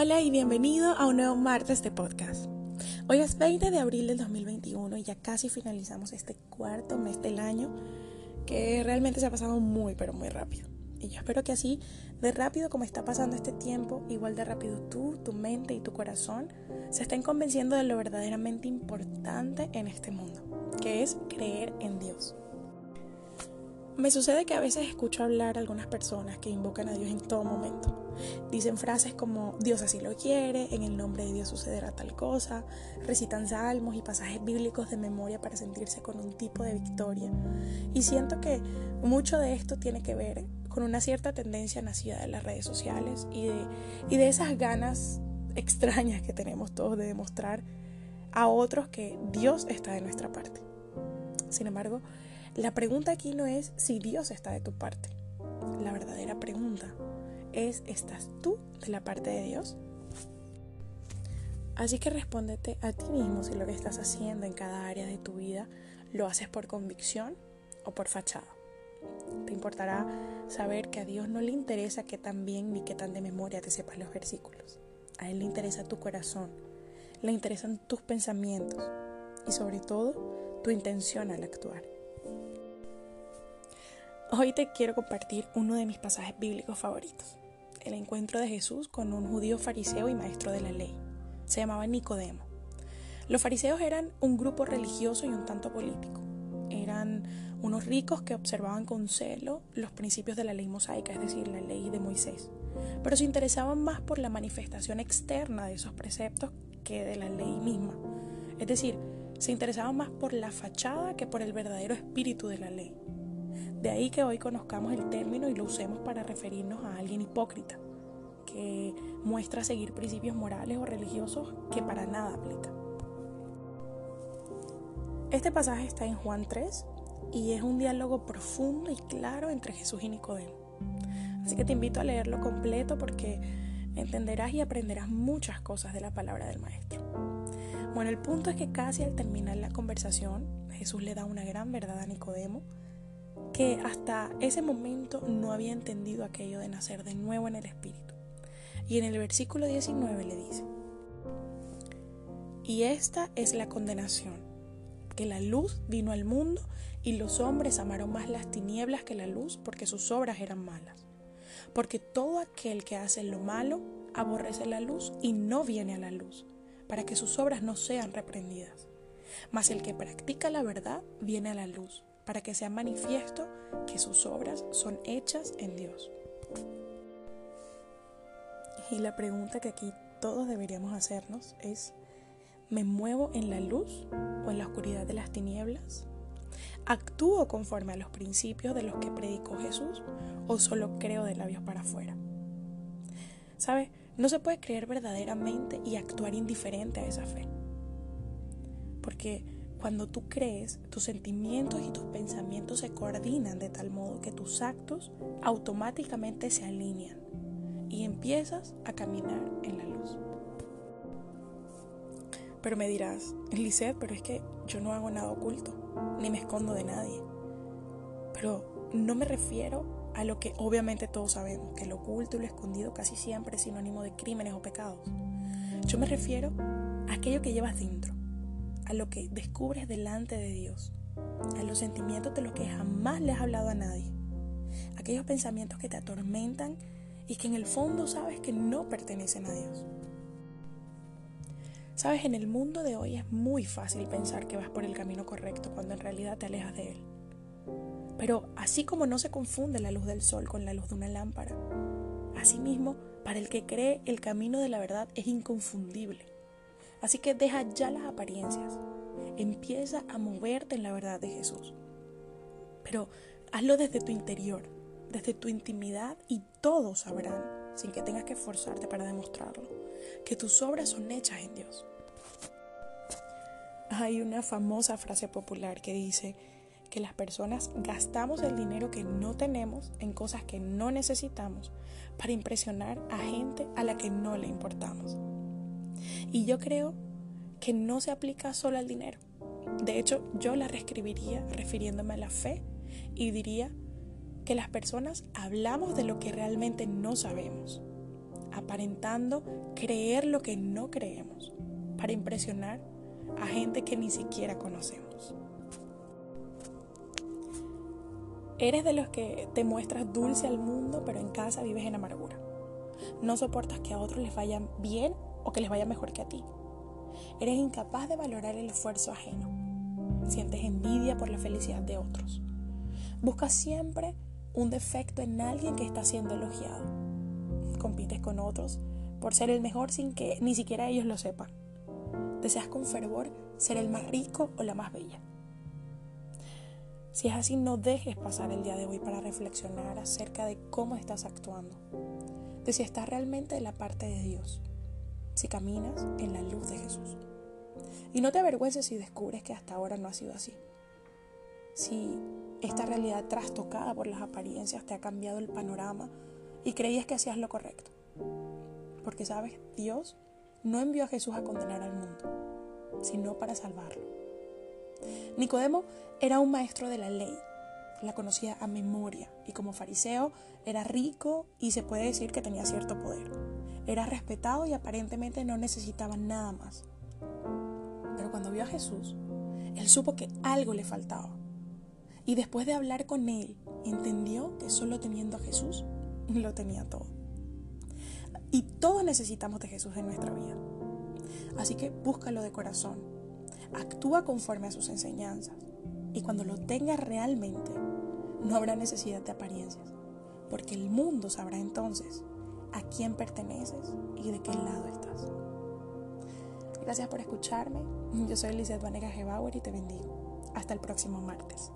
Hola y bienvenido a un nuevo martes de podcast. Hoy es 20 de abril del 2021 y ya casi finalizamos este cuarto mes del año que realmente se ha pasado muy pero muy rápido. Y yo espero que así, de rápido como está pasando este tiempo, igual de rápido tú, tu mente y tu corazón se estén convenciendo de lo verdaderamente importante en este mundo, que es creer en Dios. Me sucede que a veces escucho hablar a algunas personas que invocan a Dios en todo momento. Dicen frases como Dios así lo quiere, en el nombre de Dios sucederá tal cosa, recitan salmos y pasajes bíblicos de memoria para sentirse con un tipo de victoria. Y siento que mucho de esto tiene que ver con una cierta tendencia nacida de las redes sociales y de, y de esas ganas extrañas que tenemos todos de demostrar a otros que Dios está de nuestra parte. Sin embargo, la pregunta aquí no es si Dios está de tu parte. La verdadera pregunta es, ¿estás tú de la parte de Dios? Así que respóndete a ti mismo si lo que estás haciendo en cada área de tu vida lo haces por convicción o por fachada. Te importará saber que a Dios no le interesa que tan bien ni que tan de memoria te sepas los versículos. A Él le interesa tu corazón, le interesan tus pensamientos y sobre todo tu intención al actuar. Hoy te quiero compartir uno de mis pasajes bíblicos favoritos, el encuentro de Jesús con un judío fariseo y maestro de la ley. Se llamaba Nicodemo. Los fariseos eran un grupo religioso y un tanto político. Eran unos ricos que observaban con celo los principios de la ley mosaica, es decir, la ley de Moisés, pero se interesaban más por la manifestación externa de esos preceptos que de la ley misma. Es decir, se interesaban más por la fachada que por el verdadero espíritu de la ley. De ahí que hoy conozcamos el término y lo usemos para referirnos a alguien hipócrita, que muestra seguir principios morales o religiosos que para nada aplica. Este pasaje está en Juan 3 y es un diálogo profundo y claro entre Jesús y Nicodemo. Así que te invito a leerlo completo porque entenderás y aprenderás muchas cosas de la palabra del Maestro. Bueno, el punto es que casi al terminar la conversación, Jesús le da una gran verdad a Nicodemo que hasta ese momento no había entendido aquello de nacer de nuevo en el Espíritu. Y en el versículo 19 le dice, y esta es la condenación, que la luz vino al mundo y los hombres amaron más las tinieblas que la luz porque sus obras eran malas. Porque todo aquel que hace lo malo aborrece la luz y no viene a la luz, para que sus obras no sean reprendidas. Mas el que practica la verdad viene a la luz para que sea manifiesto que sus obras son hechas en Dios. Y la pregunta que aquí todos deberíamos hacernos es, ¿me muevo en la luz o en la oscuridad de las tinieblas? ¿Actúo conforme a los principios de los que predicó Jesús o solo creo de labios para afuera? ¿Sabe? No se puede creer verdaderamente y actuar indiferente a esa fe. Porque cuando tú crees, tus sentimientos y tus pensamientos se coordinan de tal modo que tus actos automáticamente se alinean y empiezas a caminar en la luz. Pero me dirás, Lisette, pero es que yo no hago nada oculto, ni me escondo de nadie. Pero no me refiero a lo que obviamente todos sabemos, que lo oculto y lo escondido casi siempre es sinónimo de crímenes o pecados. Yo me refiero a aquello que llevas dentro a lo que descubres delante de Dios, a los sentimientos de los que jamás le has hablado a nadie, aquellos pensamientos que te atormentan y que en el fondo sabes que no pertenecen a Dios. Sabes, en el mundo de hoy es muy fácil pensar que vas por el camino correcto cuando en realidad te alejas de él. Pero así como no se confunde la luz del sol con la luz de una lámpara, asimismo, para el que cree el camino de la verdad es inconfundible. Así que deja ya las apariencias. Empieza a moverte en la verdad de Jesús. Pero hazlo desde tu interior, desde tu intimidad y todos sabrán, sin que tengas que esforzarte para demostrarlo, que tus obras son hechas en Dios. Hay una famosa frase popular que dice que las personas gastamos el dinero que no tenemos en cosas que no necesitamos para impresionar a gente a la que no le importamos. Y yo creo que no se aplica solo al dinero. De hecho, yo la reescribiría refiriéndome a la fe y diría que las personas hablamos de lo que realmente no sabemos. aparentando creer lo que no creemos, para impresionar a gente que ni siquiera conocemos. Eres de los que te muestras dulce al mundo, pero en casa vives en amargura. No soportas que a otros les vaya bien o que les vaya mejor que a ti. Eres incapaz de valorar el esfuerzo ajeno. Sientes envidia por la felicidad de otros. Buscas siempre un defecto en alguien que está siendo elogiado. Compites con otros por ser el mejor sin que ni siquiera ellos lo sepan. Deseas con fervor ser el más rico o la más bella. Si es así, no dejes pasar el día de hoy para reflexionar acerca de cómo estás actuando, de si estás realmente de la parte de Dios, si caminas en la luz de Jesús. Y no te avergüences si descubres que hasta ahora no ha sido así. Si esta realidad trastocada por las apariencias te ha cambiado el panorama y creías que hacías lo correcto. Porque sabes, Dios no envió a Jesús a condenar al mundo, sino para salvarlo. Nicodemo era un maestro de la ley, la conocía a memoria y como fariseo era rico y se puede decir que tenía cierto poder. Era respetado y aparentemente no necesitaba nada más. Pero cuando vio a Jesús, él supo que algo le faltaba y después de hablar con él, entendió que solo teniendo a Jesús lo tenía todo. Y todos necesitamos de Jesús en nuestra vida. Así que búscalo de corazón. Actúa conforme a sus enseñanzas. Y cuando lo tengas realmente, no habrá necesidad de apariencias. Porque el mundo sabrá entonces a quién perteneces y de qué lado estás. Gracias por escucharme. Yo soy Lizeth Vanega Gebauer y te bendigo. Hasta el próximo martes.